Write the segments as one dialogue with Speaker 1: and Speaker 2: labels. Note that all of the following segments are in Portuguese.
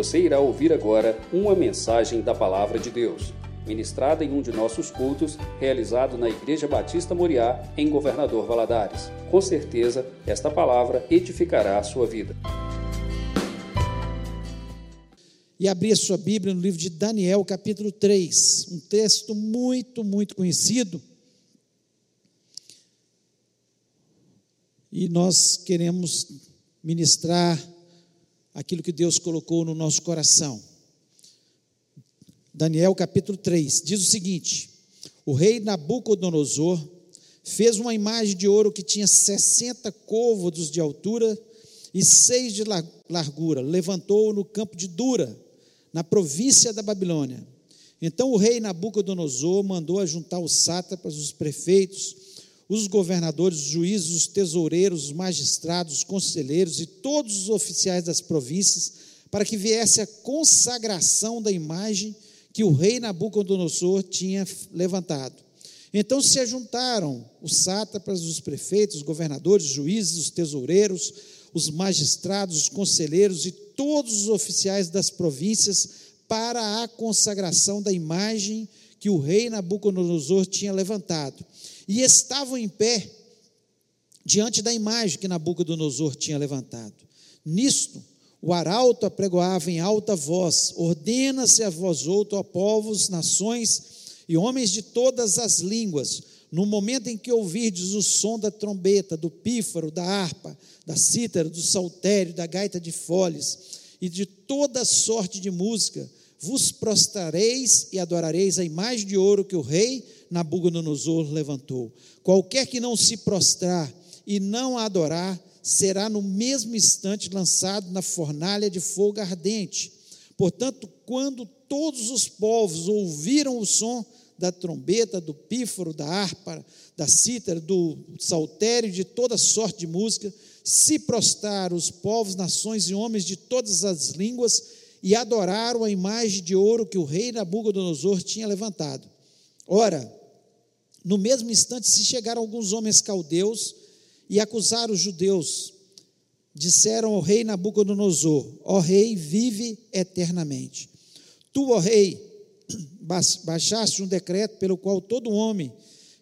Speaker 1: Você irá ouvir agora uma mensagem da Palavra de Deus, ministrada em um de nossos cultos, realizado na Igreja Batista Moriá, em Governador Valadares. Com certeza, esta palavra edificará a sua vida.
Speaker 2: E abrir a sua Bíblia no livro de Daniel, capítulo 3, um texto muito, muito conhecido. E nós queremos ministrar aquilo que Deus colocou no nosso coração. Daniel capítulo 3 diz o seguinte: O rei Nabucodonosor fez uma imagem de ouro que tinha 60 côvados de altura e seis de largura, levantou-o no campo de Dura, na província da Babilônia. Então o rei Nabucodonosor mandou ajuntar os sátrapas, os prefeitos, os governadores, os juízes, os tesoureiros, os magistrados, os conselheiros e todos os oficiais das províncias, para que viesse a consagração da imagem que o rei Nabucodonosor tinha levantado. Então se ajuntaram os sátrapas, os prefeitos, os governadores, os juízes, os tesoureiros, os magistrados, os conselheiros e todos os oficiais das províncias para a consagração da imagem que o rei Nabucodonosor tinha levantado e estavam em pé diante da imagem que Nabucodonosor tinha levantado. Nisto, o arauto apregoava em alta voz: Ordena-se a vós outro, a povos, nações e homens de todas as línguas, no momento em que ouvirdes o som da trombeta, do pífaro, da harpa, da cítara, do saltério, da gaita de foles e de toda sorte de música, vos prostrareis e adorareis a imagem de ouro que o rei Nabucodonosor levantou. Qualquer que não se prostrar e não a adorar, será no mesmo instante lançado na fornalha de fogo ardente. Portanto, quando todos os povos ouviram o som da trombeta, do pífaro, da harpa, da cítara, do saltério, de toda sorte de música, se prostraram os povos, nações e homens de todas as línguas e adoraram a imagem de ouro que o rei Nabucodonosor tinha levantado. Ora, no mesmo instante se chegaram alguns homens caldeus e acusaram os judeus. Disseram ao rei Nabucodonosor: Ó rei, vive eternamente. Tu, ó rei, baixaste um decreto pelo qual todo homem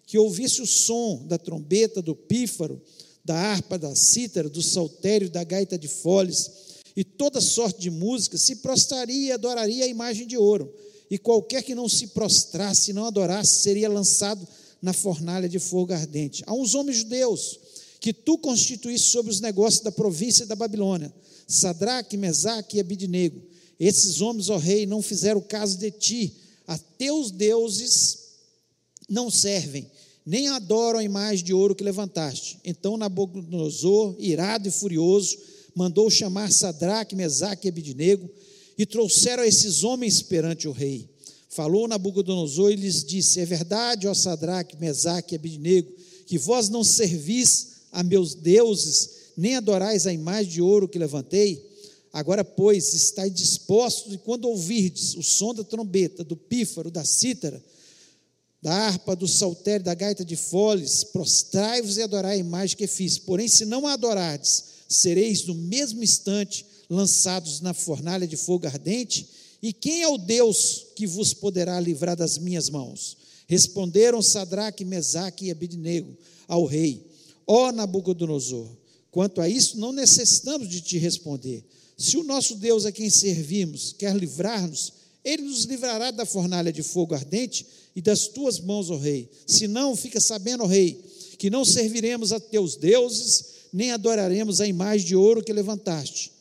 Speaker 2: que ouvisse o som da trombeta, do pífaro, da harpa, da cítara, do saltério, da gaita de foles e toda sorte de música se prostraria e adoraria a imagem de ouro. E qualquer que não se prostrasse e não adorasse seria lançado na fornalha de fogo ardente. Há uns homens judeus que tu constituíste sobre os negócios da província da Babilônia, Sadraque, Mesaque e Abidnego. Esses homens, ó rei, não fizeram caso de ti, a teus deuses não servem, nem adoram a imagem de ouro que levantaste. Então Nabucodonosor, irado e furioso, mandou chamar Sadraque, Mesaque e Abidnego e trouxeram esses homens perante o rei. Falou Nabucodonosor e lhes disse: É verdade, ó Sadraque, Mesaque e Abidnego, que vós não servis a meus deuses, nem adorais a imagem de ouro que levantei? Agora, pois, estáis dispostos, e quando ouvirdes o som da trombeta, do pífaro, da cítara, da harpa, do saltério, da gaita de foles, prostrai-vos e adorai a imagem que fiz. Porém, se não a adorardes, sereis no mesmo instante lançados na fornalha de fogo ardente, e quem é o Deus que vos poderá livrar das minhas mãos? Responderam Sadraque, Mesaque e Abidnego ao rei: Ó Nabucodonosor, quanto a isso não necessitamos de te responder. Se o nosso Deus a quem servimos quer livrar-nos, ele nos livrará da fornalha de fogo ardente e das tuas mãos, ó rei. Se não, fica sabendo, ó rei, que não serviremos a teus deuses, nem adoraremos a imagem de ouro que levantaste.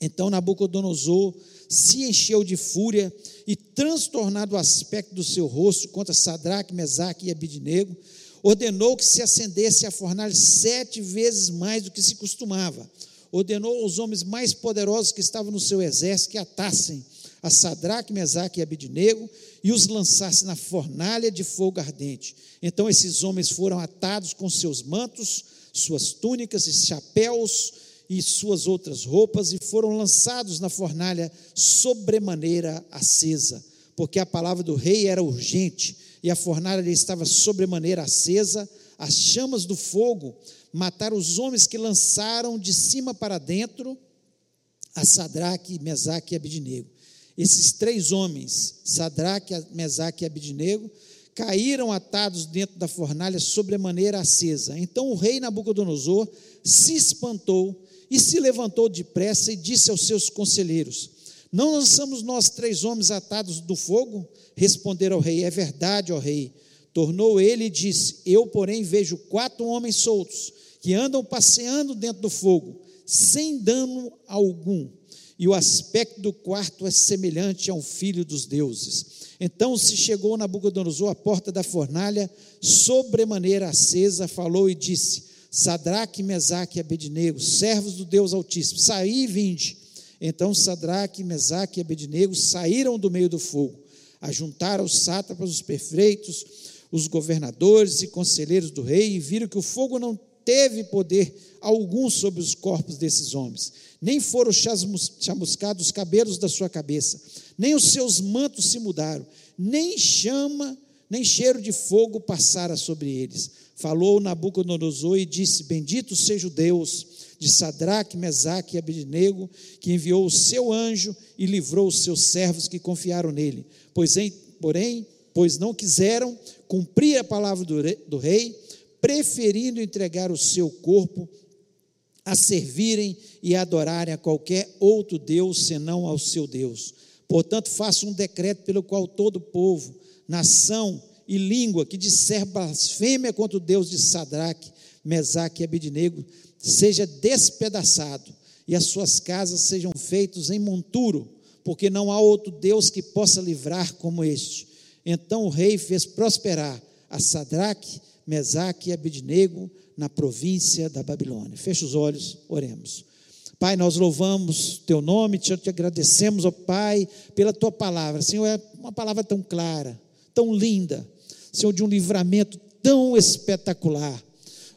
Speaker 2: Então Nabucodonosor se encheu de fúria e, transtornado o aspecto do seu rosto contra Sadraque, Mesaque e Abidnego, ordenou que se acendesse a fornalha sete vezes mais do que se costumava. Ordenou aos homens mais poderosos que estavam no seu exército que atassem a Sadraque, Mesaque e Abidnego e os lançassem na fornalha de fogo ardente. Então esses homens foram atados com seus mantos, suas túnicas e chapéus, e suas outras roupas e foram lançados na fornalha sobremaneira acesa, porque a palavra do rei era urgente e a fornalha estava sobremaneira acesa, as chamas do fogo mataram os homens que lançaram de cima para dentro a Sadraque, Mesaque e Abidnego. Esses três homens, Sadraque, Mesaque e Abidnego, caíram atados dentro da fornalha sobremaneira acesa. Então o rei Nabucodonosor se espantou e se levantou depressa e disse aos seus conselheiros: Não lançamos nós três homens atados do fogo? Responderam ao rei: É verdade, ó rei. Tornou ele e disse: Eu, porém, vejo quatro homens soltos que andam passeando dentro do fogo, sem dano algum. E o aspecto do quarto é semelhante a um filho dos deuses. Então se chegou Nabucodonosor à porta da fornalha, sobremaneira acesa, falou e disse: Sadraque, Mesaque e Abednego, servos do Deus Altíssimo, saí e vinde. Então Sadraque, Mesaque e Abednego saíram do meio do fogo, ajuntaram os sátrapas, os perfeitos, os governadores e conselheiros do rei, e viram que o fogo não teve poder algum sobre os corpos desses homens, nem foram chamuscados os cabelos da sua cabeça, nem os seus mantos se mudaram, nem chama, nem cheiro de fogo passara sobre eles. Falou Nabucodonosor e disse: Bendito seja o Deus de Sadraque, Mesaque e Abednego, que enviou o seu anjo e livrou os seus servos que confiaram nele. Pois, em, porém, pois não quiseram cumprir a palavra do rei, do rei preferindo entregar o seu corpo a servirem e adorarem a qualquer outro Deus senão ao seu Deus. Portanto, faça um decreto pelo qual todo povo, nação e língua que disser blasfêmia contra o Deus de Sadraque, Mesaque e Abidnego seja despedaçado e as suas casas sejam feitos em monturo, porque não há outro Deus que possa livrar como este. Então o rei fez prosperar a Sadraque, Mesaque e Abidnego na província da Babilônia. Feche os olhos, oremos. Pai, nós louvamos teu nome, te, te agradecemos, ó Pai, pela tua palavra. Senhor, é uma palavra tão clara, tão linda. Senhor, de um livramento tão espetacular.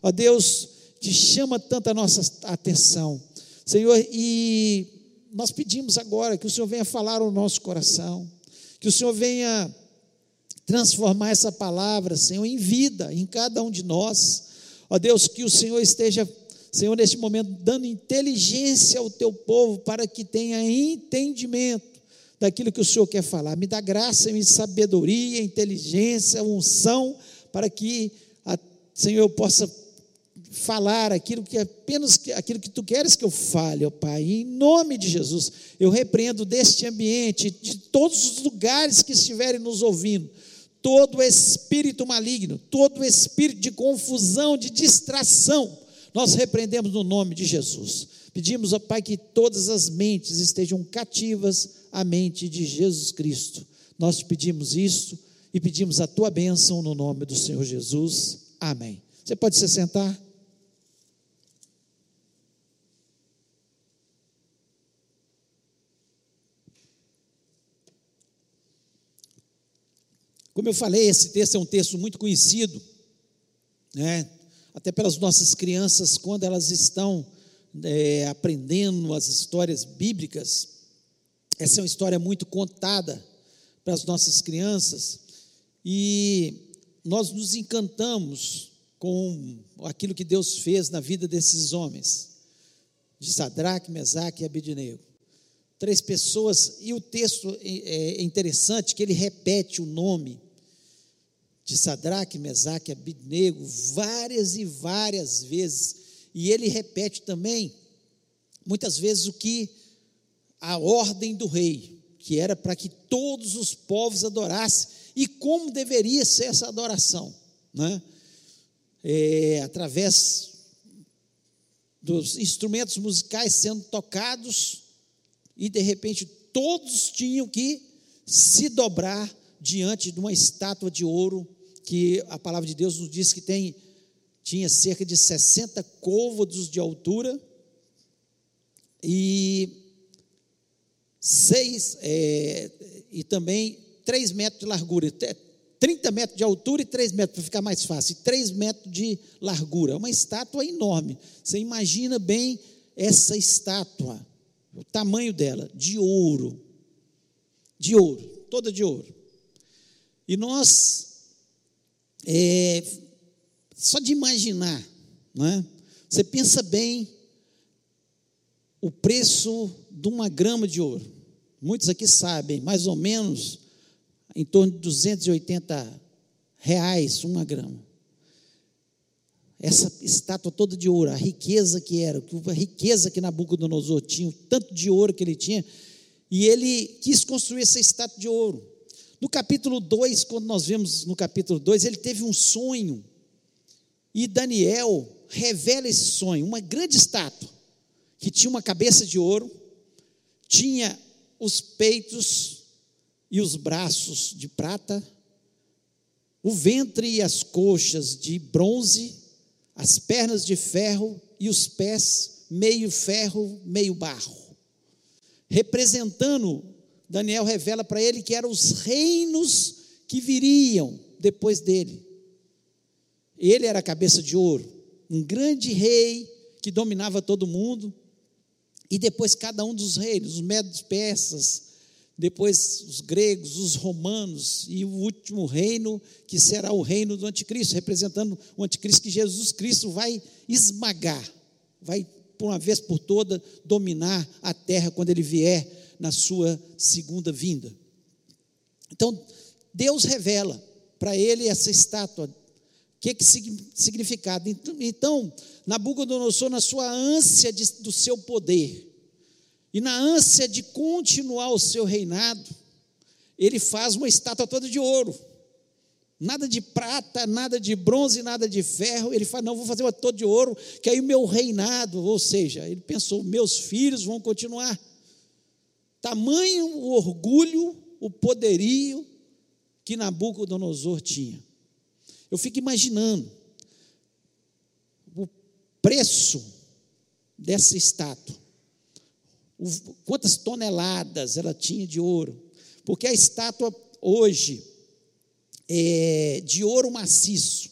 Speaker 2: Ó Deus, te chama tanta nossa atenção. Senhor, e nós pedimos agora que o Senhor venha falar ao nosso coração, que o Senhor venha transformar essa palavra, Senhor, em vida em cada um de nós. Ó Deus, que o Senhor esteja, Senhor, neste momento, dando inteligência ao teu povo para que tenha entendimento daquilo que o Senhor quer falar. Me dá graça, me sabedoria, inteligência, unção, para que, a, Senhor, eu possa falar aquilo que apenas aquilo que tu queres que eu fale, ó Pai. Em nome de Jesus, eu repreendo deste ambiente, de todos os lugares que estiverem nos ouvindo, todo espírito maligno, todo espírito de confusão, de distração, nós repreendemos no nome de Jesus. Pedimos, ó Pai, que todas as mentes estejam cativas à mente de Jesus Cristo. Nós te pedimos isso e pedimos a tua bênção no nome do Senhor Jesus. Amém. Você pode se sentar? Como eu falei, esse texto é um texto muito conhecido, né? Até pelas nossas crianças, quando elas estão é, aprendendo as histórias bíblicas. Essa é uma história muito contada para as nossas crianças e nós nos encantamos com aquilo que Deus fez na vida desses homens, de Sadraque, Mesaque e Abednego. Três pessoas, e o texto é, é interessante que ele repete o nome de Sadraque, Mesaque, Abidnego várias e várias vezes. E ele repete também, muitas vezes, o que a ordem do rei, que era para que todos os povos adorassem, e como deveria ser essa adoração, né? É, através dos instrumentos musicais sendo tocados, e de repente todos tinham que se dobrar diante de uma estátua de ouro que a palavra de Deus nos diz que tem, tinha cerca de 60 côvados de altura e seis é, e também 3 metros de largura. 30 metros de altura e 3 metros, para ficar mais fácil, 3 metros de largura. É uma estátua enorme. Você imagina bem essa estátua, o tamanho dela, de ouro. De ouro, toda de ouro. E nós é, só de imaginar, não é? Você pensa bem o preço de uma grama de ouro. Muitos aqui sabem, mais ou menos em torno de 280 reais uma grama. Essa estátua toda de ouro, a riqueza que era, a riqueza que Nabucodonosor tinha, o tanto de ouro que ele tinha, e ele quis construir essa estátua de ouro. No capítulo 2, quando nós vemos no capítulo 2, ele teve um sonho, e Daniel revela esse sonho, uma grande estátua, que tinha uma cabeça de ouro, tinha os peitos e os braços de prata, o ventre e as coxas de bronze, as pernas de ferro e os pés meio ferro, meio barro. Representando, Daniel revela para ele que eram os reinos que viriam depois dele. Ele era a cabeça de ouro, um grande rei que dominava todo mundo, e depois cada um dos reinos, os medos persas, depois os gregos, os romanos e o último reino, que será o reino do anticristo, representando o anticristo que Jesus Cristo vai esmagar, vai por uma vez por toda dominar a terra quando ele vier na sua segunda vinda. Então, Deus revela para ele essa estátua. O que, que significado? Então, Nabucodonosor, na sua ânsia de, do seu poder, e na ânsia de continuar o seu reinado, ele faz uma estátua toda de ouro. Nada de prata, nada de bronze, nada de ferro. Ele fala: não, vou fazer uma toda de ouro, que aí o meu reinado, ou seja, ele pensou: meus filhos vão continuar. Tamanho o orgulho, o poderio que Nabucodonosor tinha. Eu fico imaginando o preço dessa estátua. Quantas toneladas ela tinha de ouro, porque a estátua hoje é de ouro maciço,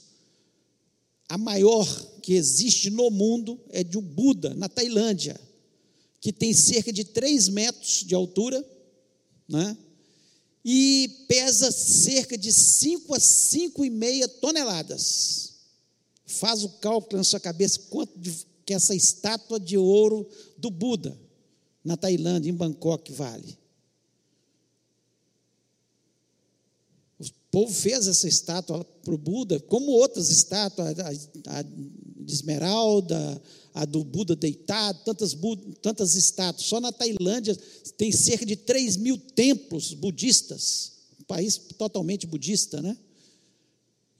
Speaker 2: a maior que existe no mundo é de um Buda, na Tailândia, que tem cerca de 3 metros de altura, né? e pesa cerca de 5 a 5,5 toneladas. Faz o cálculo na sua cabeça quanto de, que essa estátua de ouro do Buda na Tailândia, em Bangkok, vale. O povo fez essa estátua para o Buda, como outras estátuas, a, a de esmeralda, a do Buda deitado, tantas, tantas estátuas. Só na Tailândia tem cerca de 3 mil templos budistas, um país totalmente budista, né?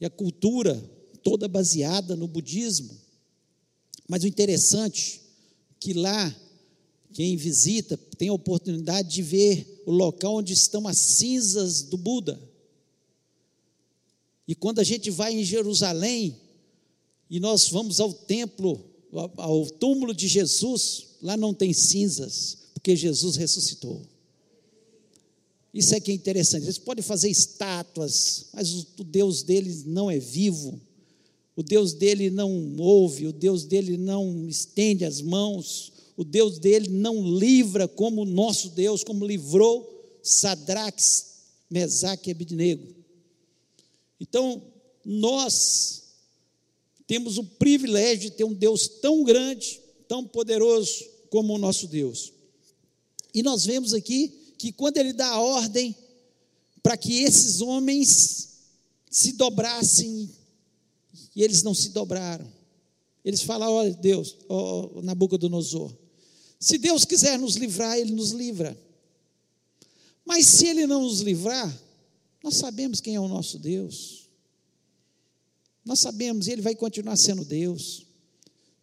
Speaker 2: E a cultura toda baseada no budismo. Mas o interessante é que lá quem visita tem a oportunidade de ver o local onde estão as cinzas do Buda. E quando a gente vai em Jerusalém e nós vamos ao templo, ao túmulo de Jesus, lá não tem cinzas, porque Jesus ressuscitou. Isso é que é interessante. Eles podem fazer estátuas, mas o Deus deles não é vivo. O Deus dele não ouve, o Deus dele não estende as mãos o Deus dele não livra como o nosso Deus, como livrou Sadraque, Mesaque e Abidnego. Então, nós temos o privilégio de ter um Deus tão grande, tão poderoso como o nosso Deus. E nós vemos aqui que quando ele dá a ordem para que esses homens se dobrassem, e eles não se dobraram. Eles falam, olha Deus, ó Nabucodonosor, se Deus quiser nos livrar, Ele nos livra. Mas se Ele não nos livrar, nós sabemos quem é o nosso Deus. Nós sabemos, Ele vai continuar sendo Deus.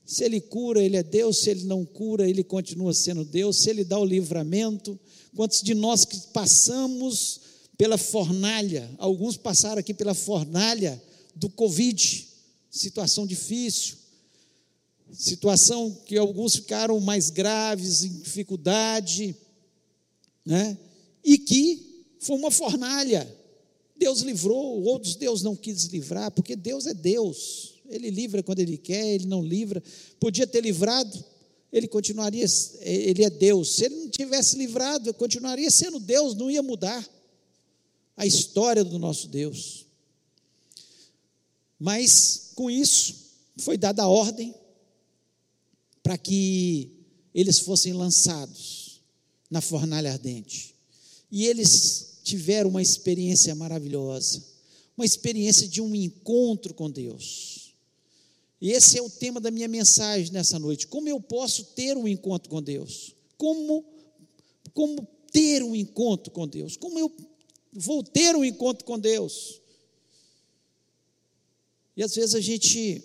Speaker 2: Se Ele cura, Ele é Deus. Se Ele não cura, Ele continua sendo Deus. Se Ele dá o livramento, quantos de nós que passamos pela fornalha, alguns passaram aqui pela fornalha do Covid, situação difícil, situação que alguns ficaram mais graves, em dificuldade, né? e que foi uma fornalha. Deus livrou, outros Deus não quis livrar, porque Deus é Deus, Ele livra quando Ele quer, Ele não livra. Podia ter livrado, Ele continuaria, Ele é Deus. Se Ele não tivesse livrado, continuaria sendo Deus, não ia mudar a história do nosso Deus. Mas com isso foi dada a ordem para que eles fossem lançados na fornalha ardente. E eles tiveram uma experiência maravilhosa, uma experiência de um encontro com Deus. E esse é o tema da minha mensagem nessa noite. Como eu posso ter um encontro com Deus? Como, como ter um encontro com Deus? Como eu vou ter um encontro com Deus? E às vezes a gente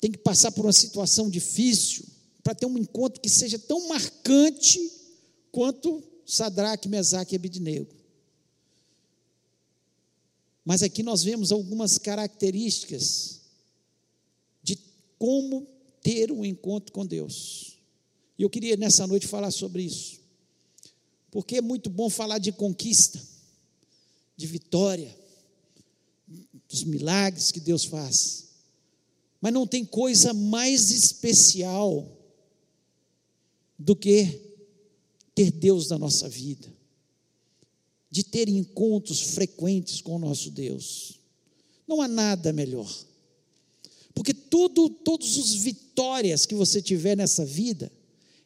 Speaker 2: tem que passar por uma situação difícil para ter um encontro que seja tão marcante quanto Sadraque, Mesaque e Abidnego. Mas aqui nós vemos algumas características de como ter um encontro com Deus. E eu queria nessa noite falar sobre isso. Porque é muito bom falar de conquista, de vitória, dos milagres que Deus faz. Mas não tem coisa mais especial do que ter Deus na nossa vida, de ter encontros frequentes com o nosso Deus. Não há nada melhor. Porque tudo, todas as vitórias que você tiver nessa vida,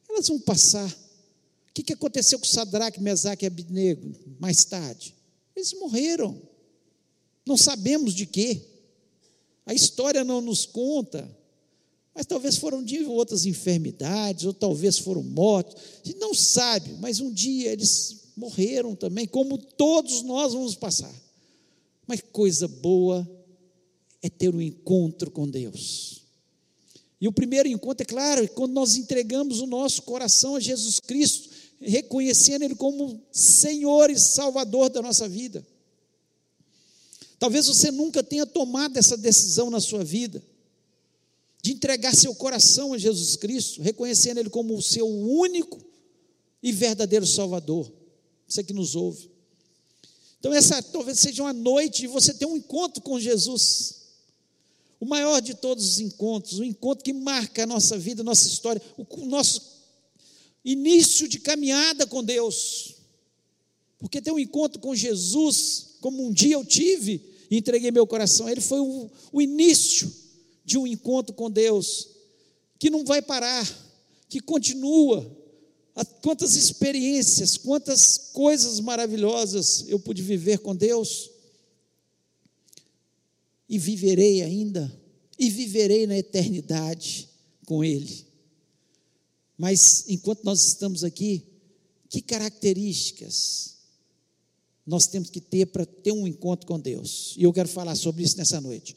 Speaker 2: elas vão passar. O que, que aconteceu com Sadraque, Mesaque e Abidnego mais tarde? Eles morreram. Não sabemos de quê. A história não nos conta, mas talvez foram de outras enfermidades, ou talvez foram mortos, a gente não sabe, mas um dia eles morreram também, como todos nós vamos passar. Mas coisa boa é ter um encontro com Deus. E o primeiro encontro, é claro, é quando nós entregamos o nosso coração a Jesus Cristo, reconhecendo Ele como Senhor e Salvador da nossa vida. Talvez você nunca tenha tomado essa decisão na sua vida, de entregar seu coração a Jesus Cristo, reconhecendo Ele como o seu único e verdadeiro Salvador. Você que nos ouve. Então, essa talvez seja uma noite de você ter um encontro com Jesus. O maior de todos os encontros, o encontro que marca a nossa vida, a nossa história, o nosso início de caminhada com Deus. Porque ter um encontro com Jesus, como um dia eu tive, e entreguei meu coração. Ele foi o, o início de um encontro com Deus, que não vai parar, que continua. Quantas experiências, quantas coisas maravilhosas eu pude viver com Deus, e viverei ainda, e viverei na eternidade com Ele. Mas enquanto nós estamos aqui, que características nós temos que ter para ter um encontro com Deus. E eu quero falar sobre isso nessa noite.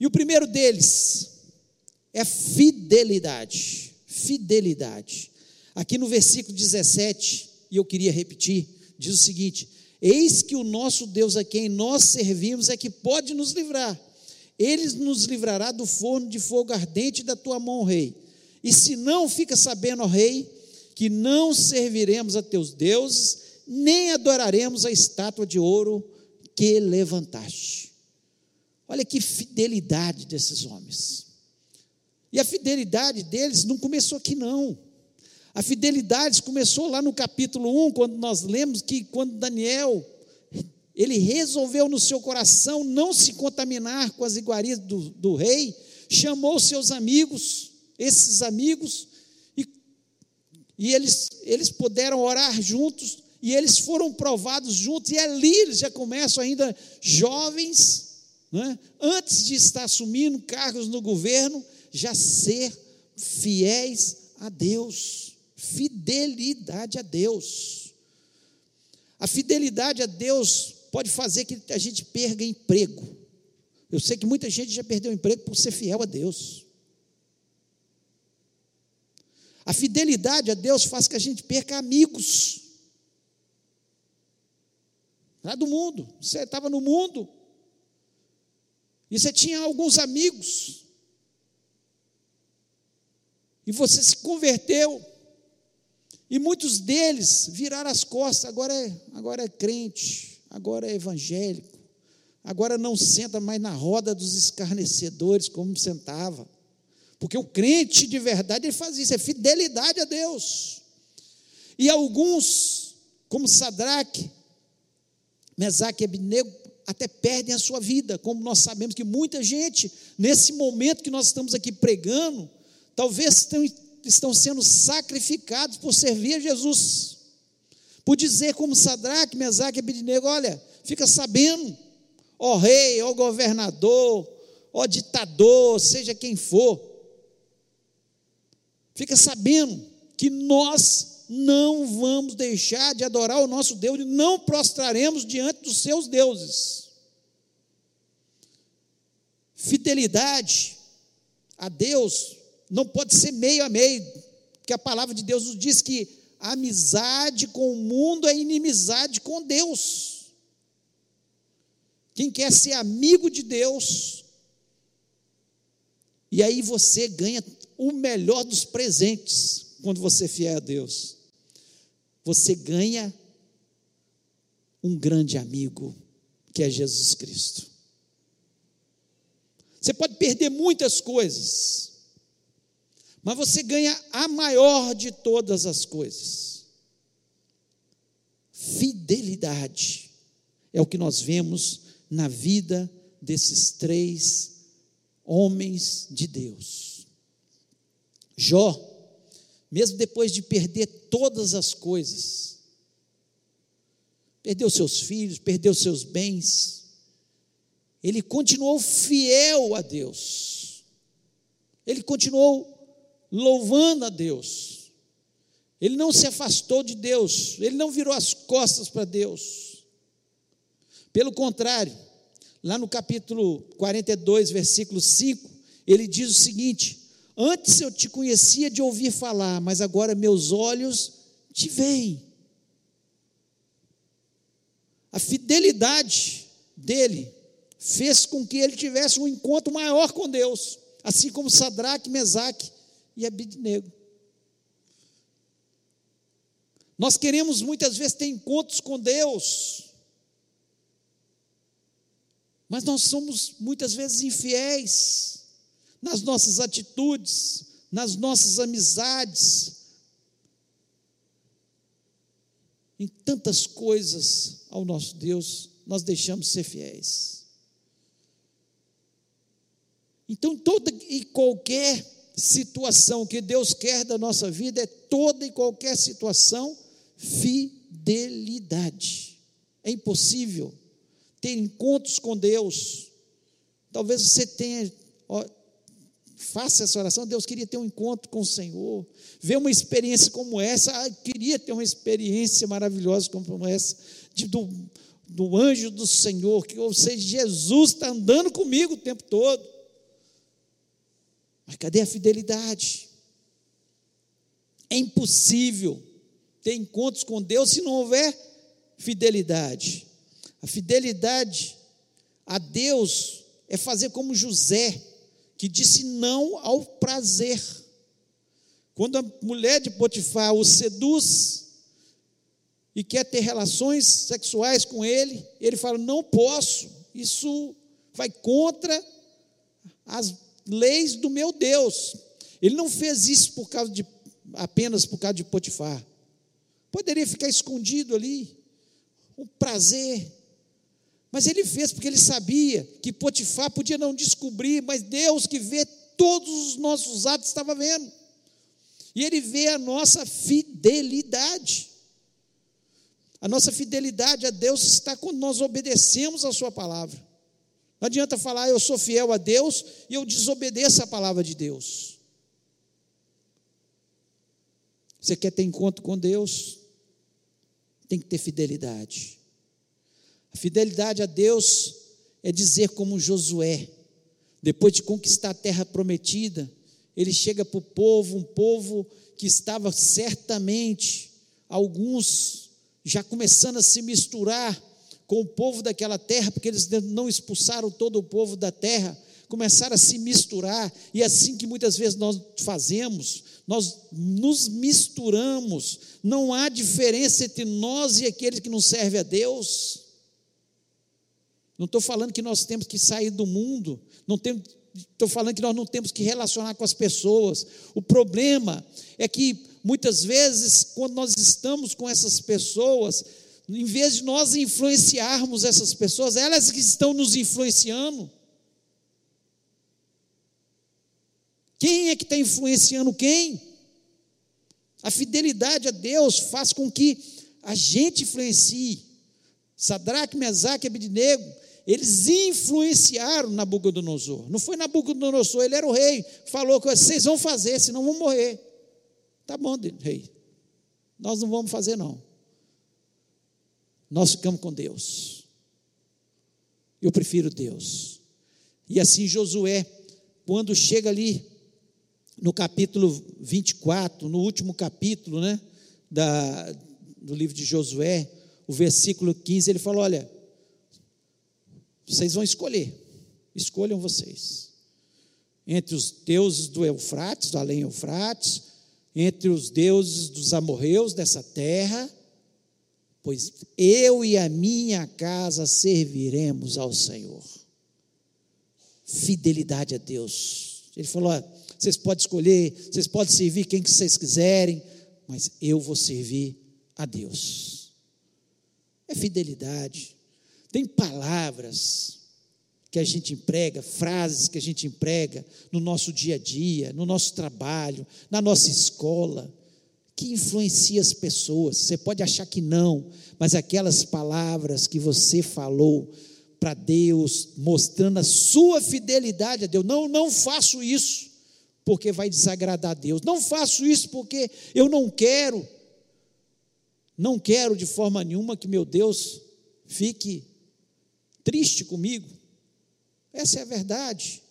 Speaker 2: E o primeiro deles é fidelidade. Fidelidade. Aqui no versículo 17, e eu queria repetir, diz o seguinte: Eis que o nosso Deus a quem nós servimos é que pode nos livrar. Ele nos livrará do forno de fogo ardente da tua mão, rei. E se não, fica sabendo, ó rei, que não serviremos a teus deuses, nem adoraremos a estátua de ouro que levantaste. Olha que fidelidade desses homens. E a fidelidade deles não começou aqui, não. A fidelidade começou lá no capítulo 1, quando nós lemos que quando Daniel, ele resolveu no seu coração não se contaminar com as iguarias do, do rei, chamou seus amigos, esses amigos, e, e eles, eles puderam orar juntos, e eles foram provados juntos, e ali eles já começam ainda jovens, né? antes de estar assumindo cargos no governo, já ser fiéis a Deus, fidelidade a Deus. A fidelidade a Deus pode fazer que a gente perca emprego. Eu sei que muita gente já perdeu emprego por ser fiel a Deus. A fidelidade a Deus faz que a gente perca amigos. Lá do mundo. Você estava no mundo. E você tinha alguns amigos. E você se converteu. E muitos deles viraram as costas. Agora é, agora é crente. Agora é evangélico. Agora não senta mais na roda dos escarnecedores como sentava. Porque o crente de verdade ele faz isso, é fidelidade a Deus. E alguns, como Sadraque, Mesaque e Abnego até perdem a sua vida, como nós sabemos que muita gente, nesse momento que nós estamos aqui pregando, talvez estão sendo sacrificados por servir a Jesus. Por dizer como Sadraque, Mesaque e Abednego, olha, fica sabendo, ó rei, ó governador, ó ditador, seja quem for, fica sabendo que nós não vamos deixar de adorar o nosso Deus e não prostraremos diante dos seus deuses. Fidelidade a Deus não pode ser meio a meio, porque a palavra de Deus nos diz que amizade com o mundo é inimizade com Deus. Quem quer ser amigo de Deus, e aí você ganha o melhor dos presentes quando você é fiel a Deus. Você ganha um grande amigo, que é Jesus Cristo. Você pode perder muitas coisas, mas você ganha a maior de todas as coisas. Fidelidade é o que nós vemos na vida desses três homens de Deus. Jó, mesmo depois de perder todas as coisas, perdeu seus filhos, perdeu seus bens, ele continuou fiel a Deus, ele continuou louvando a Deus, ele não se afastou de Deus, ele não virou as costas para Deus, pelo contrário, lá no capítulo 42, versículo 5, ele diz o seguinte: Antes eu te conhecia de ouvir falar, mas agora meus olhos te veem. A fidelidade dele fez com que ele tivesse um encontro maior com Deus, assim como Sadraque, Mesaque e Abidnego. Nós queremos muitas vezes ter encontros com Deus, mas nós somos muitas vezes infiéis nas nossas atitudes, nas nossas amizades, em tantas coisas ao nosso Deus, nós deixamos de ser fiéis. Então, toda e qualquer situação que Deus quer da nossa vida é toda e qualquer situação fidelidade. É impossível ter encontros com Deus. Talvez você tenha, faça essa oração. Deus queria ter um encontro com o Senhor, ver uma experiência como essa. Ah, queria ter uma experiência maravilhosa como essa, de, do, do anjo do Senhor, que, ou seja, Jesus está andando comigo o tempo todo. Mas cadê a fidelidade? É impossível ter encontros com Deus se não houver fidelidade. A fidelidade a Deus é fazer como José, que disse não ao prazer. Quando a mulher de Potifar o seduz e quer ter relações sexuais com ele, ele fala: Não posso, isso vai contra as leis do meu Deus. Ele não fez isso por causa de apenas por causa de Potifar. Poderia ficar escondido ali, um prazer. Mas ele fez porque ele sabia que Potifar podia não descobrir, mas Deus que vê todos os nossos atos estava vendo. E ele vê a nossa fidelidade. A nossa fidelidade a Deus está quando nós obedecemos a Sua palavra. Não adianta falar, eu sou fiel a Deus e eu desobedeço a palavra de Deus. Você quer ter encontro com Deus? Tem que ter fidelidade. A fidelidade a Deus é dizer como Josué, depois de conquistar a terra prometida, ele chega para o povo, um povo que estava certamente, alguns já começando a se misturar com o povo daquela terra, porque eles não expulsaram todo o povo da terra, começaram a se misturar, e é assim que muitas vezes nós fazemos, nós nos misturamos, não há diferença entre nós e aqueles que não servem a Deus. Não estou falando que nós temos que sair do mundo, não estou falando que nós não temos que relacionar com as pessoas. O problema é que muitas vezes, quando nós estamos com essas pessoas, em vez de nós influenciarmos essas pessoas, elas que estão nos influenciando. Quem é que está influenciando quem? A fidelidade a Deus faz com que a gente influencie. Sadraque, Mesaque e eles influenciaram Nabucodonosor. Não foi Nabucodonosor, ele era o rei. Falou que vocês vão fazer, senão vão morrer. Tá bom, rei. Nós não vamos fazer, não. Nós ficamos com Deus. Eu prefiro Deus. E assim Josué, quando chega ali no capítulo 24, no último capítulo, né, da, do livro de Josué, o versículo 15, ele fala: Olha, vocês vão escolher, escolham vocês, entre os deuses do Eufrates, do além Eufrates, entre os deuses dos amorreus dessa terra, pois eu e a minha casa serviremos ao Senhor. Fidelidade a Deus. Ele falou: vocês podem escolher, vocês podem servir quem que vocês quiserem, mas eu vou servir a Deus. É fidelidade. Tem palavras que a gente emprega, frases que a gente emprega no nosso dia a dia, no nosso trabalho, na nossa escola, que influencia as pessoas. Você pode achar que não, mas aquelas palavras que você falou para Deus, mostrando a sua fidelidade a Deus. Não, não faço isso porque vai desagradar a Deus. Não faço isso porque eu não quero. Não quero de forma nenhuma que meu Deus fique triste comigo. Essa é a verdade.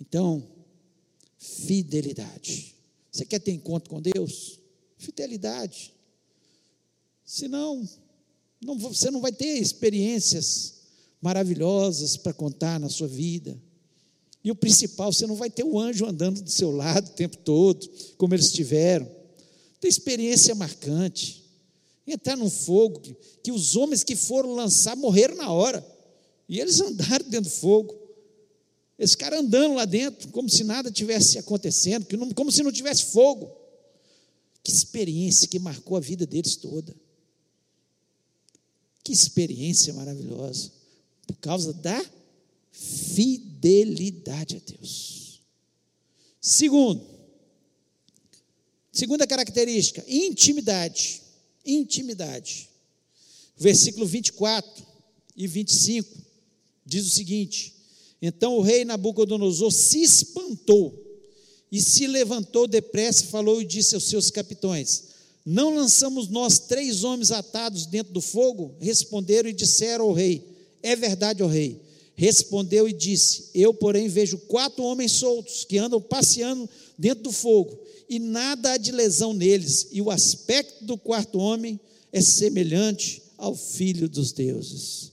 Speaker 2: Então, fidelidade. Você quer ter encontro com Deus? Fidelidade. Senão, não, você não vai ter experiências maravilhosas para contar na sua vida. E o principal, você não vai ter o anjo andando do seu lado o tempo todo, como eles tiveram. Tem experiência marcante. Entrar num fogo que, que os homens que foram lançar morreram na hora. E eles andaram dentro do fogo. Esse cara andando lá dentro, como se nada tivesse acontecendo, como se não tivesse fogo. Que experiência que marcou a vida deles toda. Que experiência maravilhosa. Por causa da fidelidade a Deus. Segundo, segunda característica, intimidade. Intimidade. Versículo 24 e 25 diz o seguinte: então o rei Nabucodonosor se espantou e se levantou depressa, falou e disse aos seus capitões: Não lançamos nós três homens atados dentro do fogo? Responderam e disseram ao rei: É verdade, ó rei. Respondeu e disse: Eu, porém, vejo quatro homens soltos que andam passeando dentro do fogo, e nada há de lesão neles, e o aspecto do quarto homem é semelhante ao filho dos deuses.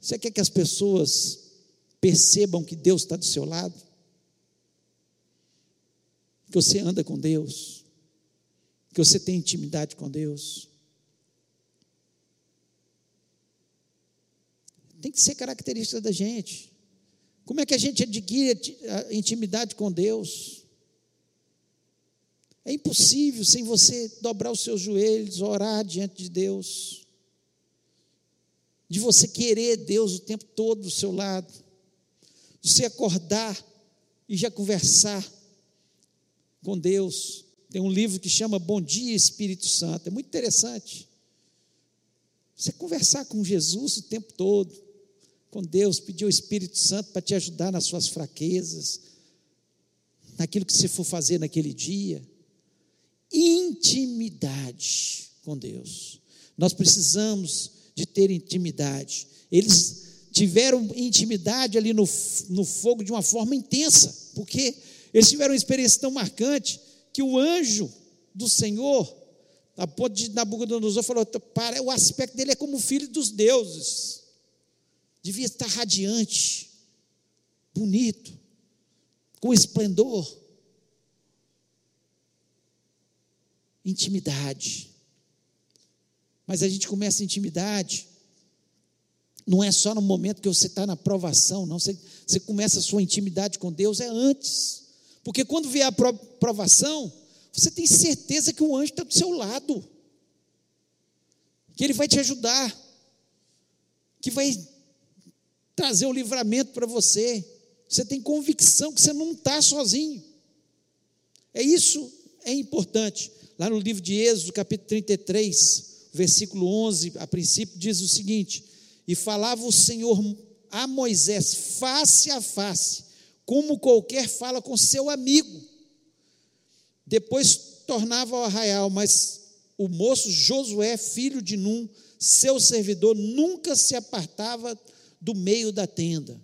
Speaker 2: Você quer que as pessoas percebam que Deus está do seu lado, que você anda com Deus, que você tem intimidade com Deus. Tem que ser característica da gente. Como é que a gente adquire intimidade com Deus? É impossível sem você dobrar os seus joelhos, orar diante de Deus, de você querer Deus o tempo todo do seu lado você acordar e já conversar com Deus. Tem um livro que chama Bom Dia Espírito Santo, é muito interessante. Você conversar com Jesus o tempo todo, com Deus, pedir o Espírito Santo para te ajudar nas suas fraquezas, naquilo que você for fazer naquele dia. Intimidade com Deus. Nós precisamos de ter intimidade. Eles tiveram intimidade ali no, no fogo de uma forma intensa, porque eles tiveram uma experiência tão marcante que o anjo do Senhor, a ponto de Nabucodonosor falou: para, o aspecto dele é como o filho dos deuses, devia estar radiante, bonito, com esplendor, intimidade. Mas a gente começa a intimidade não é só no momento que você está na provação, não. Você, você começa a sua intimidade com Deus, é antes. Porque quando vier a provação, você tem certeza que o anjo está do seu lado, que ele vai te ajudar, que vai trazer o livramento para você. Você tem convicção que você não está sozinho. É isso é importante. Lá no livro de Êxodo, capítulo 33, versículo 11, a princípio diz o seguinte: E falava o Senhor a Moisés face a face, como qualquer fala com seu amigo. Depois tornava ao arraial, mas o moço Josué, filho de Num, seu servidor, nunca se apartava do meio da tenda.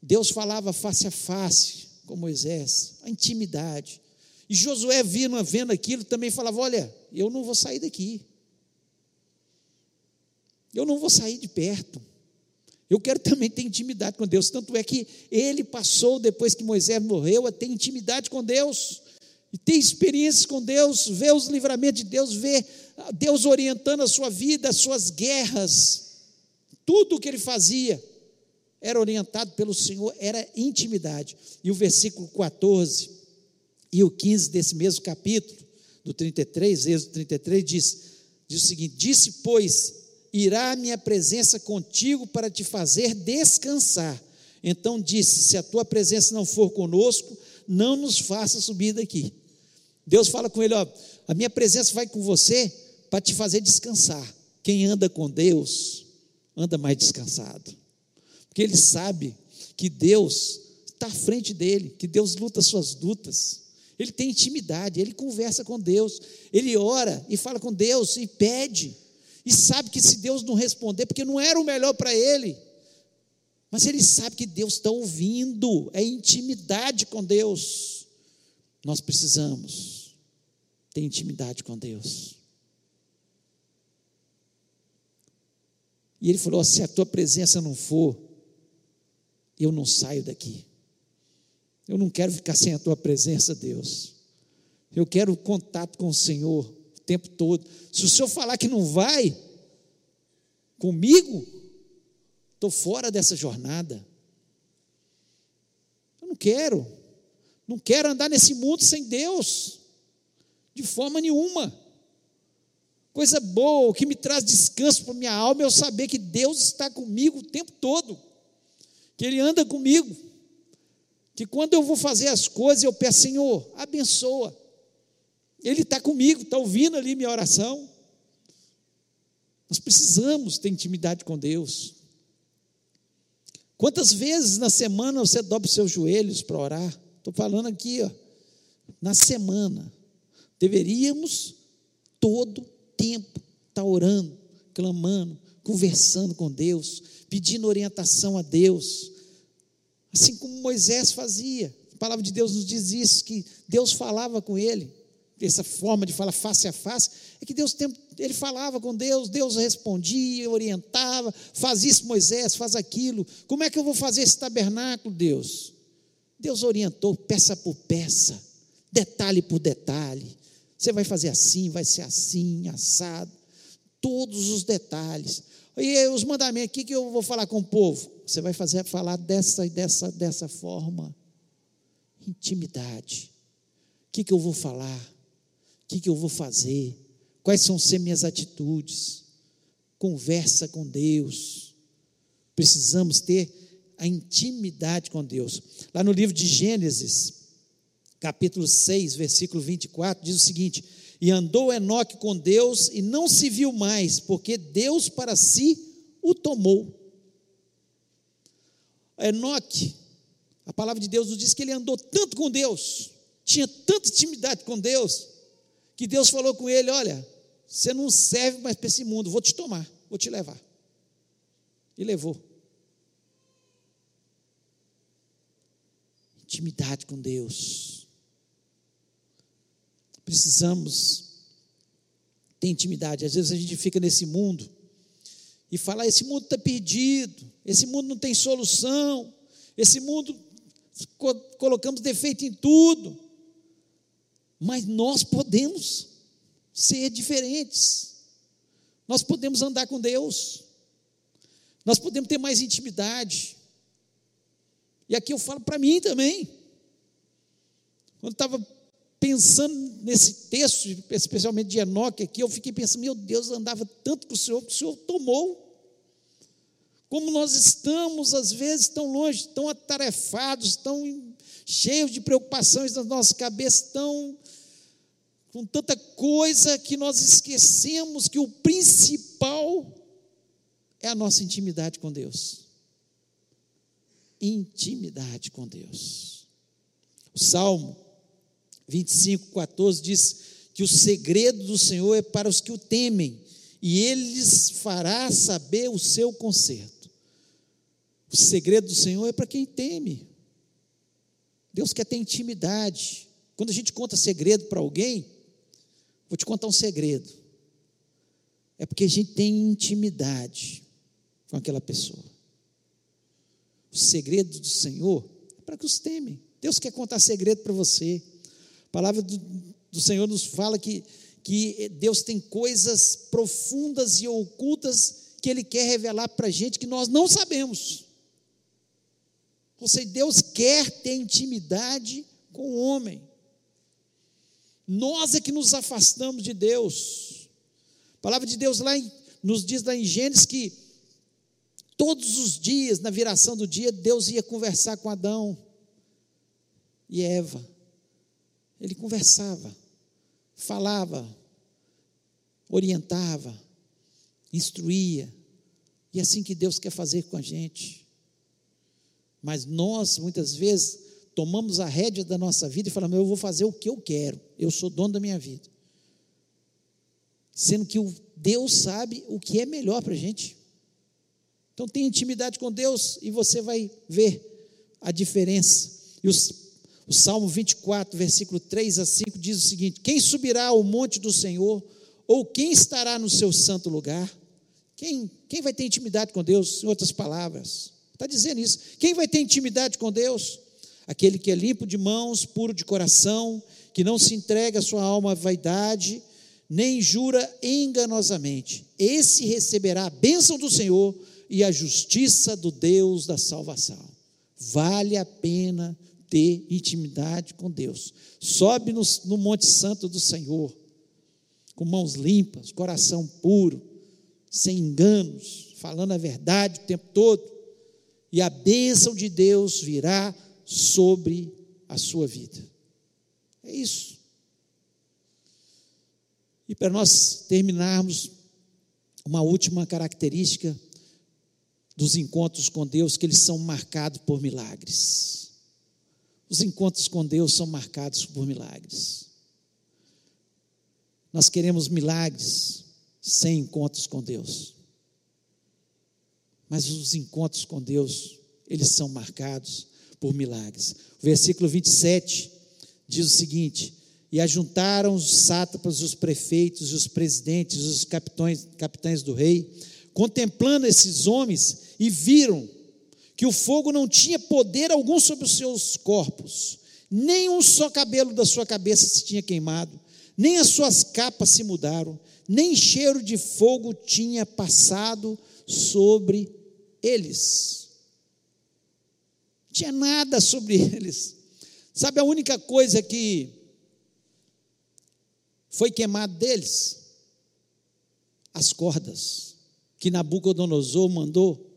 Speaker 2: Deus falava face a face com Moisés, a intimidade. E Josué, vendo, vendo aquilo, também falava: Olha, eu não vou sair daqui. Eu não vou sair de perto. Eu quero também ter intimidade com Deus. Tanto é que ele passou, depois que Moisés morreu, a ter intimidade com Deus. E ter experiências com Deus, ver os livramentos de Deus, ver Deus orientando a sua vida, as suas guerras. Tudo o que ele fazia era orientado pelo Senhor, era intimidade. E o versículo 14 e o 15 desse mesmo capítulo, do 33, Êxodo 33, diz, diz o seguinte: Disse, pois, irá a minha presença contigo para te fazer descansar. Então disse: Se a tua presença não for conosco, não nos faça subir daqui. Deus fala com ele: ó, a minha presença vai com você para te fazer descansar. Quem anda com Deus, anda mais descansado. Porque ele sabe que Deus está à frente dele, que Deus luta suas lutas. Ele tem intimidade, ele conversa com Deus, ele ora e fala com Deus e pede e sabe que se Deus não responder, porque não era o melhor para ele, mas ele sabe que Deus está ouvindo, é intimidade com Deus. Nós precisamos ter intimidade com Deus. E ele falou: se a tua presença não for, eu não saio daqui. Eu não quero ficar sem a tua presença, Deus. Eu quero contato com o Senhor tempo todo. Se o senhor falar que não vai comigo, estou fora dessa jornada. Eu não quero. Não quero andar nesse mundo sem Deus, de forma nenhuma. Coisa boa, o que me traz descanso para minha alma é eu saber que Deus está comigo o tempo todo, que Ele anda comigo, que quando eu vou fazer as coisas eu peço, Senhor, abençoa, ele está comigo, está ouvindo ali minha oração. Nós precisamos ter intimidade com Deus. Quantas vezes na semana você dobra os seus joelhos para orar? Estou falando aqui, ó, na semana. Deveríamos todo tempo estar tá orando, clamando, conversando com Deus, pedindo orientação a Deus. Assim como Moisés fazia. A palavra de Deus nos diz isso, que Deus falava com ele essa forma de falar face a face, é que Deus ele falava com Deus, Deus respondia, orientava, faz isso, Moisés, faz aquilo. Como é que eu vou fazer esse tabernáculo, Deus? Deus orientou peça por peça, detalhe por detalhe. Você vai fazer assim, vai ser assim, assado, todos os detalhes. E os mandamentos, o que, que eu vou falar com o povo? Você vai fazer falar dessa e dessa, dessa forma. Intimidade. O que, que eu vou falar? O que, que eu vou fazer? Quais são ser minhas atitudes? Conversa com Deus. Precisamos ter a intimidade com Deus. Lá no livro de Gênesis, capítulo 6, versículo 24, diz o seguinte: E andou Enoque com Deus e não se viu mais, porque Deus para si o tomou. Enoque, a palavra de Deus nos diz que ele andou tanto com Deus, tinha tanta intimidade com Deus, que Deus falou com ele: Olha, você não serve mais para esse mundo, vou te tomar, vou te levar. E levou. Intimidade com Deus. Precisamos ter intimidade. Às vezes a gente fica nesse mundo e fala: esse mundo está perdido, esse mundo não tem solução, esse mundo colocamos defeito em tudo. Mas nós podemos ser diferentes. Nós podemos andar com Deus. Nós podemos ter mais intimidade. E aqui eu falo para mim também. Quando estava pensando nesse texto, especialmente de Enoque aqui, eu fiquei pensando, meu Deus, andava tanto com o Senhor, que o Senhor tomou. Como nós estamos, às vezes, tão longe, tão atarefados, tão cheios de preocupações nas nossas cabeças, tão com tanta coisa que nós esquecemos que o principal é a nossa intimidade com Deus. Intimidade com Deus. O Salmo 25, 14 diz que o segredo do Senhor é para os que o temem, e ele lhes fará saber o seu conserto. O segredo do Senhor é para quem teme. Deus quer ter intimidade. Quando a gente conta segredo para alguém, vou te contar um segredo. É porque a gente tem intimidade com aquela pessoa. O segredo do Senhor é para que os temem. Deus quer contar segredo para você. A palavra do, do Senhor nos fala que, que Deus tem coisas profundas e ocultas que Ele quer revelar para a gente que nós não sabemos. Ou seja, Deus quer ter intimidade com o homem. Nós é que nos afastamos de Deus. A palavra de Deus lá em, nos diz lá em Gênesis que todos os dias, na viração do dia, Deus ia conversar com Adão e Eva. Ele conversava, falava, orientava, instruía. E é assim que Deus quer fazer com a gente. Mas nós, muitas vezes, tomamos a rédea da nossa vida e falamos: eu vou fazer o que eu quero, eu sou dono da minha vida. Sendo que Deus sabe o que é melhor para a gente. Então, tenha intimidade com Deus e você vai ver a diferença. E os, o Salmo 24, versículo 3 a 5 diz o seguinte: Quem subirá ao monte do Senhor, ou quem estará no seu santo lugar? Quem, quem vai ter intimidade com Deus? Em outras palavras, Está dizendo isso. Quem vai ter intimidade com Deus? Aquele que é limpo de mãos, puro de coração, que não se entrega a sua alma à vaidade, nem jura enganosamente. Esse receberá a bênção do Senhor e a justiça do Deus da salvação. Vale a pena ter intimidade com Deus. Sobe no, no Monte Santo do Senhor, com mãos limpas, coração puro, sem enganos, falando a verdade o tempo todo e a bênção de Deus virá sobre a sua vida. É isso. E para nós terminarmos, uma última característica dos encontros com Deus, que eles são marcados por milagres. Os encontros com Deus são marcados por milagres. Nós queremos milagres sem encontros com Deus. Mas os encontros com Deus, eles são marcados por milagres. O versículo 27 diz o seguinte: E ajuntaram os sátrapas, os prefeitos, os presidentes, os capitães, capitães do rei, contemplando esses homens, e viram que o fogo não tinha poder algum sobre os seus corpos, nem um só cabelo da sua cabeça se tinha queimado, nem as suas capas se mudaram, nem cheiro de fogo tinha passado sobre eles. Não tinha nada sobre eles. Sabe a única coisa que foi queimado deles? As cordas que Nabucodonosor mandou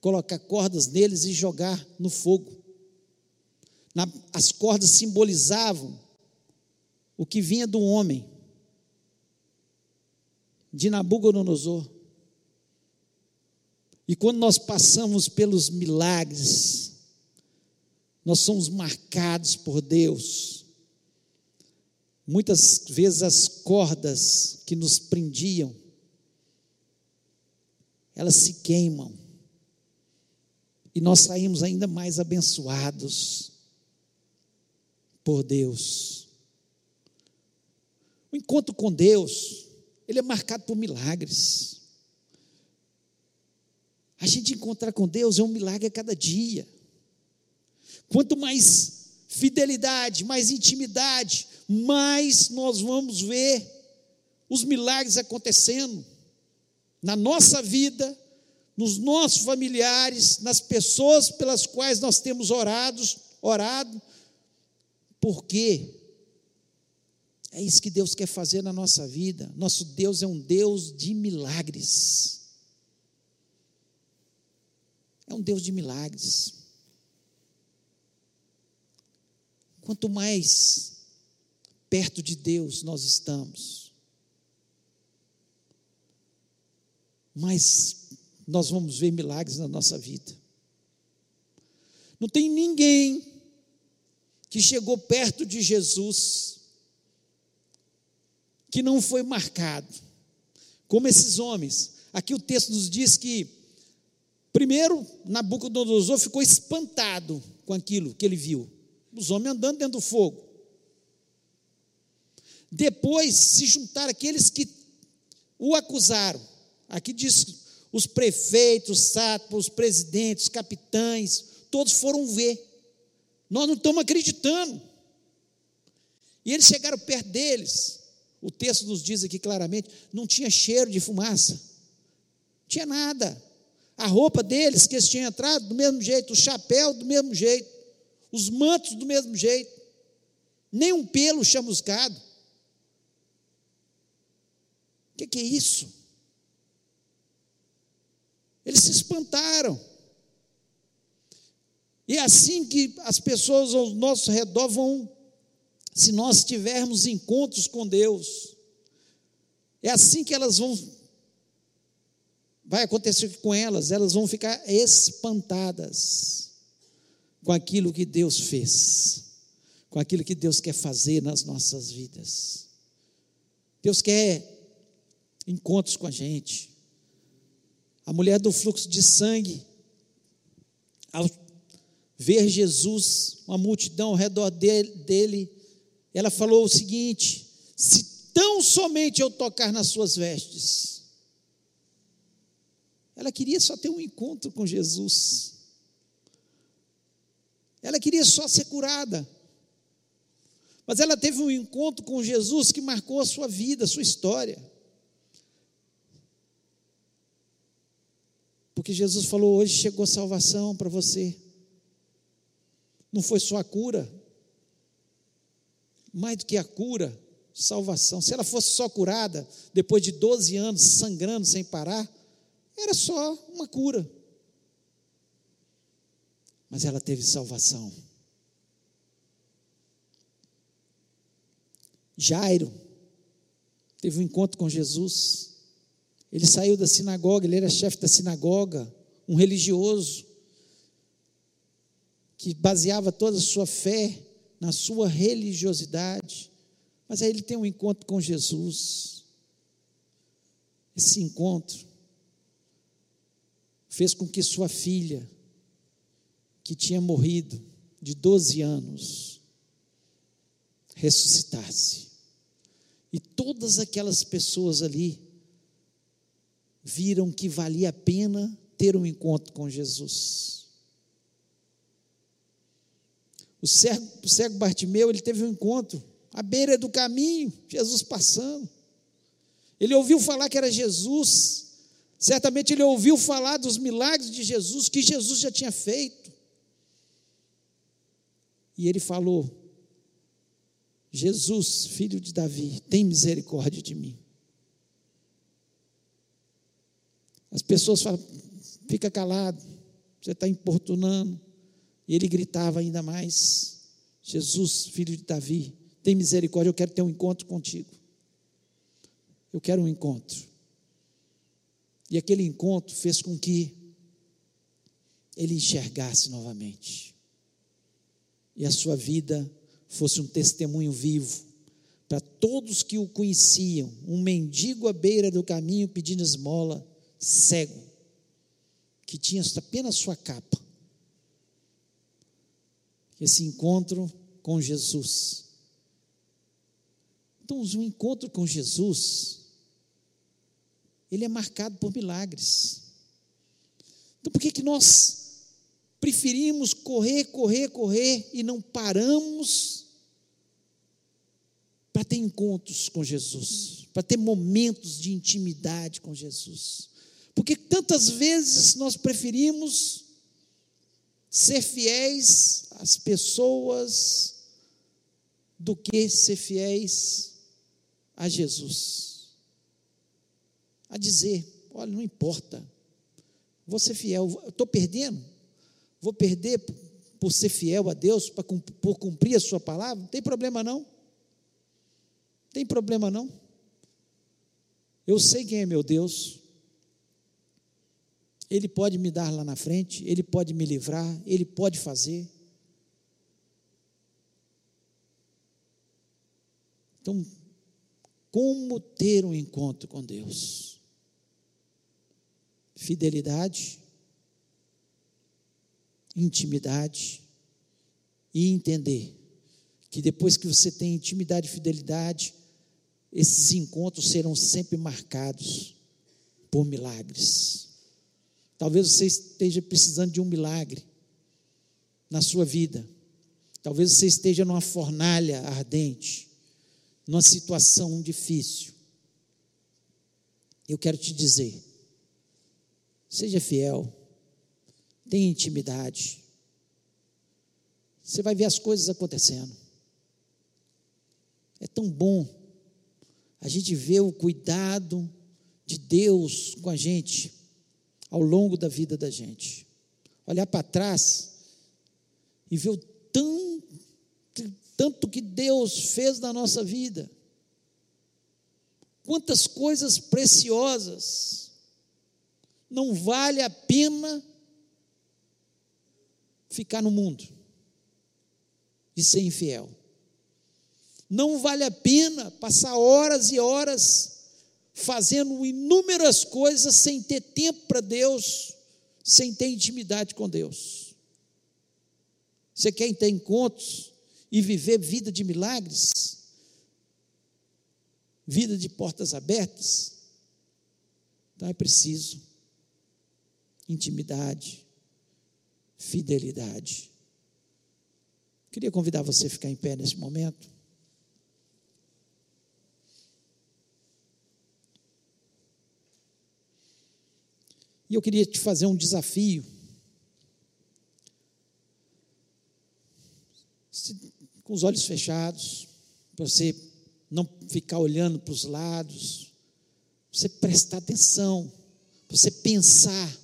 Speaker 2: colocar cordas neles e jogar no fogo. as cordas simbolizavam o que vinha do homem, de Nabucodonosor. E quando nós passamos pelos milagres, nós somos marcados por Deus. Muitas vezes as cordas que nos prendiam, elas se queimam. E nós saímos ainda mais abençoados por Deus. O encontro com Deus, ele é marcado por milagres. A gente encontrar com Deus é um milagre a cada dia. Quanto mais fidelidade, mais intimidade, mais nós vamos ver os milagres acontecendo na nossa vida, nos nossos familiares, nas pessoas pelas quais nós temos orados, orado. Por quê? É isso que Deus quer fazer na nossa vida. Nosso Deus é um Deus de milagres. É um Deus de milagres. quanto mais perto de Deus nós estamos, mais nós vamos ver milagres na nossa vida. Não tem ninguém que chegou perto de Jesus que não foi marcado, como esses homens. Aqui o texto nos diz que, primeiro, Nabucodonosor ficou espantado com aquilo que ele viu, os homens andando dentro do fogo. Depois se juntaram aqueles que o acusaram. Aqui diz os prefeitos, sátrapas, os presidentes, os capitães, todos foram ver. Nós não estamos acreditando. E eles chegaram perto deles. O texto nos diz aqui claramente: não tinha cheiro de fumaça, não tinha nada. A roupa deles, que eles tinham entrado, do mesmo jeito, o chapéu do mesmo jeito, os mantos do mesmo jeito, nem um pelo chamuscado. O que, que é isso? Eles se espantaram. E é assim que as pessoas ao nosso redor vão, se nós tivermos encontros com Deus, é assim que elas vão, vai acontecer com elas, elas vão ficar espantadas com aquilo que Deus fez, com aquilo que Deus quer fazer nas nossas vidas. Deus quer encontros com a gente. A mulher do fluxo de sangue, ao ver Jesus, uma multidão ao redor dele, ela falou o seguinte: se tão somente eu tocar nas suas vestes, ela queria só ter um encontro com Jesus, ela queria só ser curada, mas ela teve um encontro com Jesus que marcou a sua vida, a sua história. Porque Jesus falou: hoje chegou salvação para você. Não foi só a cura, mais do que a cura, salvação. Se ela fosse só curada, depois de 12 anos sangrando sem parar, era só uma cura. Mas ela teve salvação. Jairo teve um encontro com Jesus. Ele saiu da sinagoga, ele era chefe da sinagoga, um religioso, que baseava toda a sua fé na sua religiosidade. Mas aí ele tem um encontro com Jesus. Esse encontro fez com que sua filha, que tinha morrido de 12 anos, ressuscitasse. E todas aquelas pessoas ali viram que valia a pena ter um encontro com Jesus. O cego, o cego Bartimeu, ele teve um encontro à beira do caminho, Jesus passando. Ele ouviu falar que era Jesus. Certamente ele ouviu falar dos milagres de Jesus, que Jesus já tinha feito. E ele falou: Jesus, filho de Davi, tem misericórdia de mim. As pessoas falam, fica calado, você está importunando. E ele gritava ainda mais: Jesus, filho de Davi, tem misericórdia, eu quero ter um encontro contigo. Eu quero um encontro. E aquele encontro fez com que ele enxergasse novamente. E a sua vida fosse um testemunho vivo para todos que o conheciam, um mendigo à beira do caminho pedindo esmola, cego, que tinha apenas sua capa. Esse encontro com Jesus. Então, um encontro com Jesus, ele é marcado por milagres. Então, por que, que nós preferimos correr, correr, correr e não paramos para ter encontros com Jesus, para ter momentos de intimidade com Jesus? Porque tantas vezes nós preferimos ser fiéis às pessoas do que ser fiéis a Jesus. A dizer: olha, não importa, vou ser fiel, estou perdendo, vou perder por ser fiel a Deus, por cumprir a sua palavra, não tem problema não. Tem problema não. Eu sei quem é meu Deus. Ele pode me dar lá na frente, ele pode me livrar, ele pode fazer. Então, como ter um encontro com Deus? Fidelidade, intimidade e entender que depois que você tem intimidade e fidelidade, esses encontros serão sempre marcados por milagres. Talvez você esteja precisando de um milagre na sua vida. Talvez você esteja numa fornalha ardente, numa situação difícil. Eu quero te dizer, seja fiel, tenha intimidade. Você vai ver as coisas acontecendo. É tão bom a gente ver o cuidado de Deus com a gente ao longo da vida da gente. Olhar para trás e ver o tão, tanto que Deus fez na nossa vida. Quantas coisas preciosas. Não vale a pena ficar no mundo e ser infiel. Não vale a pena passar horas e horas fazendo inúmeras coisas sem ter tempo para Deus, sem ter intimidade com Deus. Você quer ter encontros e viver vida de milagres? Vida de portas abertas? Então é preciso intimidade, fidelidade. Queria convidar você a ficar em pé nesse momento. E eu queria te fazer um desafio. Com os olhos fechados, para você não ficar olhando para os lados, você prestar atenção, você pensar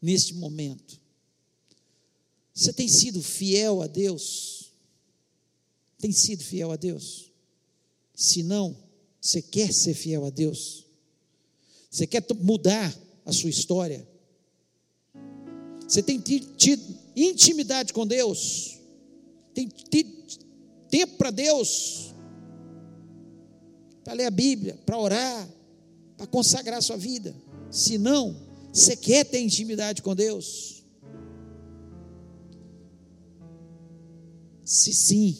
Speaker 2: neste momento. Você tem sido fiel a Deus? Tem sido fiel a Deus? Se não, você quer ser fiel a Deus? Você quer mudar a sua história? Você tem tido intimidade com Deus? Tem tido tempo para Deus? Para ler a Bíblia, para orar, para consagrar a sua vida? Se não, você quer ter intimidade com Deus? Se sim,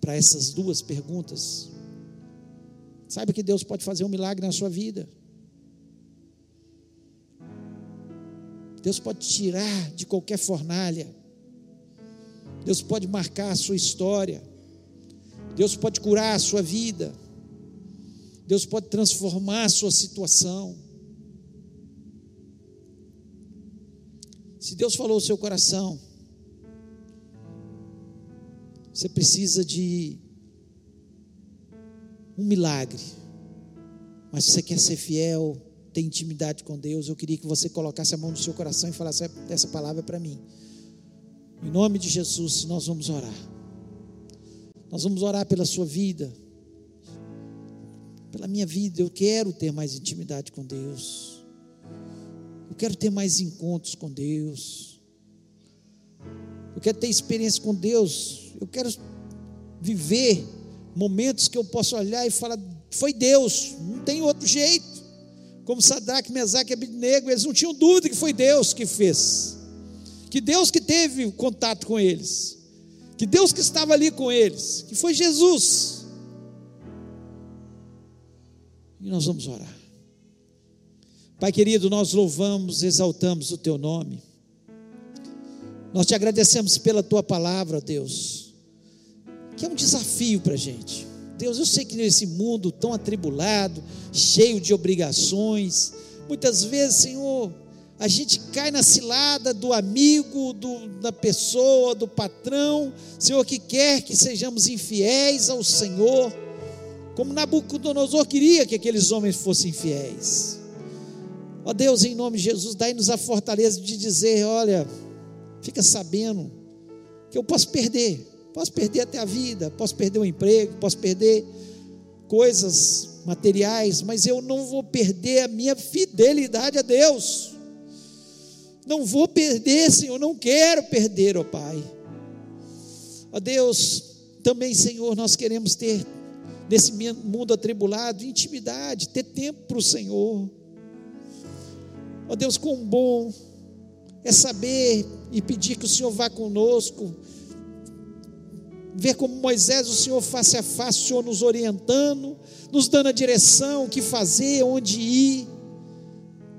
Speaker 2: para essas duas perguntas, saiba que Deus pode fazer um milagre na sua vida. Deus pode tirar de qualquer fornalha. Deus pode marcar a sua história. Deus pode curar a sua vida. Deus pode transformar a sua situação. Se Deus falou o seu coração, você precisa de um milagre. Mas se você quer ser fiel, ter intimidade com Deus, eu queria que você colocasse a mão no seu coração e falasse: essa palavra é para mim. Em nome de Jesus, nós vamos orar. Nós vamos orar pela sua vida, pela minha vida. Eu quero ter mais intimidade com Deus. Eu quero ter mais encontros com Deus. Eu quero ter experiência com Deus. Eu quero viver momentos que eu possa olhar e falar: foi Deus, não tem outro jeito como Sadraque, Mesaque e Abednego, eles não tinham dúvida que foi Deus que fez, que Deus que teve contato com eles, que Deus que estava ali com eles, que foi Jesus. E nós vamos orar. Pai querido, nós louvamos, exaltamos o teu nome. Nós te agradecemos pela tua palavra, Deus, que é um desafio para a gente. Deus, eu sei que nesse mundo tão atribulado, cheio de obrigações, muitas vezes, Senhor, a gente cai na cilada do amigo, do, da pessoa, do patrão, Senhor, que quer que sejamos infiéis ao Senhor, como Nabucodonosor queria que aqueles homens fossem fiéis. Ó Deus, em nome de Jesus, dai-nos a fortaleza de dizer: olha, fica sabendo que eu posso perder, posso perder até a vida, posso perder o emprego, posso perder coisas materiais, mas eu não vou perder a minha fidelidade a Deus. Não vou perder, Senhor, não quero perder, ó Pai. Ó Deus, também, Senhor, nós queremos ter nesse mundo atribulado intimidade, ter tempo para o Senhor. Ó Deus, quão bom é saber e pedir que o Senhor vá conosco, ver como Moisés, o Senhor face a face, o Senhor nos orientando, nos dando a direção, o que fazer, onde ir,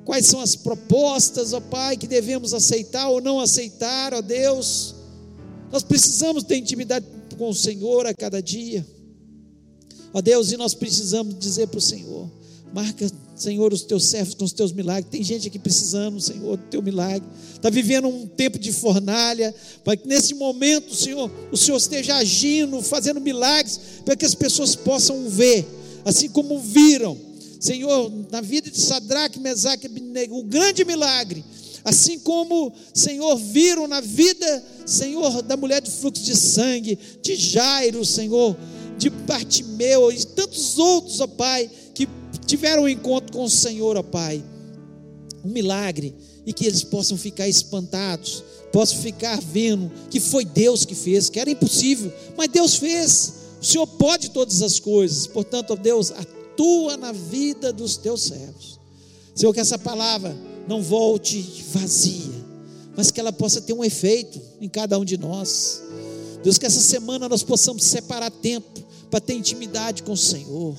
Speaker 2: quais são as propostas, ó Pai, que devemos aceitar ou não aceitar, ó Deus. Nós precisamos ter intimidade com o Senhor a cada dia, ó Deus, e nós precisamos dizer para o Senhor: marca Senhor, os teus servos com os teus milagres. Tem gente aqui precisando, Senhor, do teu milagre. Está vivendo um tempo de fornalha. Para que nesse momento, Senhor, o Senhor esteja agindo, fazendo milagres, para que as pessoas possam ver, assim como viram, Senhor, na vida de Sadraque, Mesaque e Abednego, o grande milagre. Assim como, Senhor, viram na vida, Senhor, da mulher de fluxo de sangue, de Jairo, Senhor, de Bartimeu e tantos outros, ó Pai, tiveram um encontro com o Senhor, ó Pai, um milagre, e que eles possam ficar espantados, possam ficar vendo que foi Deus que fez, que era impossível, mas Deus fez. O Senhor pode todas as coisas, portanto, ó Deus, atua na vida dos teus servos. Senhor, que essa palavra não volte vazia, mas que ela possa ter um efeito em cada um de nós. Deus, que essa semana nós possamos separar tempo para ter intimidade com o Senhor.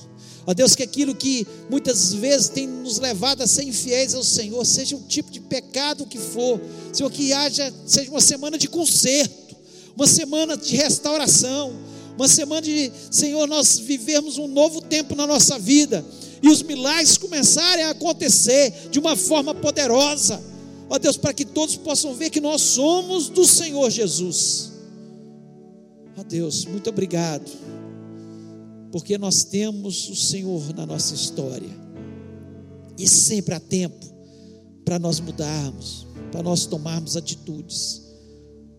Speaker 2: Ó Deus, que aquilo que muitas vezes tem nos levado a ser infiéis ao Senhor, seja o tipo de pecado que for, Senhor, que haja, seja uma semana de conserto, uma semana de restauração, uma semana de, Senhor, nós vivermos um novo tempo na nossa vida e os milagres começarem a acontecer de uma forma poderosa. Ó Deus, para que todos possam ver que nós somos do Senhor Jesus. Ó Deus, muito obrigado porque nós temos o Senhor na nossa história, e sempre há tempo para nós mudarmos, para nós tomarmos atitudes.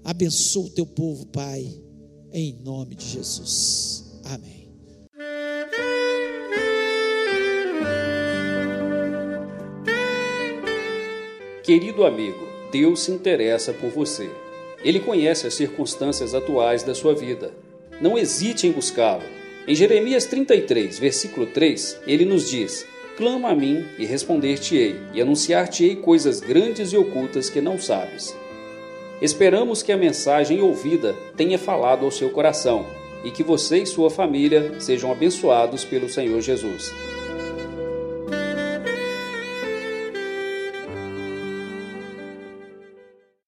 Speaker 2: Abençoa o teu povo, Pai, em nome de Jesus. Amém.
Speaker 1: Querido amigo, Deus se interessa por você. Ele conhece as circunstâncias atuais da sua vida. Não hesite em buscá-lo em Jeremias 33, versículo 3, ele nos diz: Clama a mim e responder-te-ei, e anunciar-te-ei coisas grandes e ocultas que não sabes. Esperamos que a mensagem ouvida tenha falado ao seu coração e que você e sua família sejam abençoados pelo Senhor Jesus.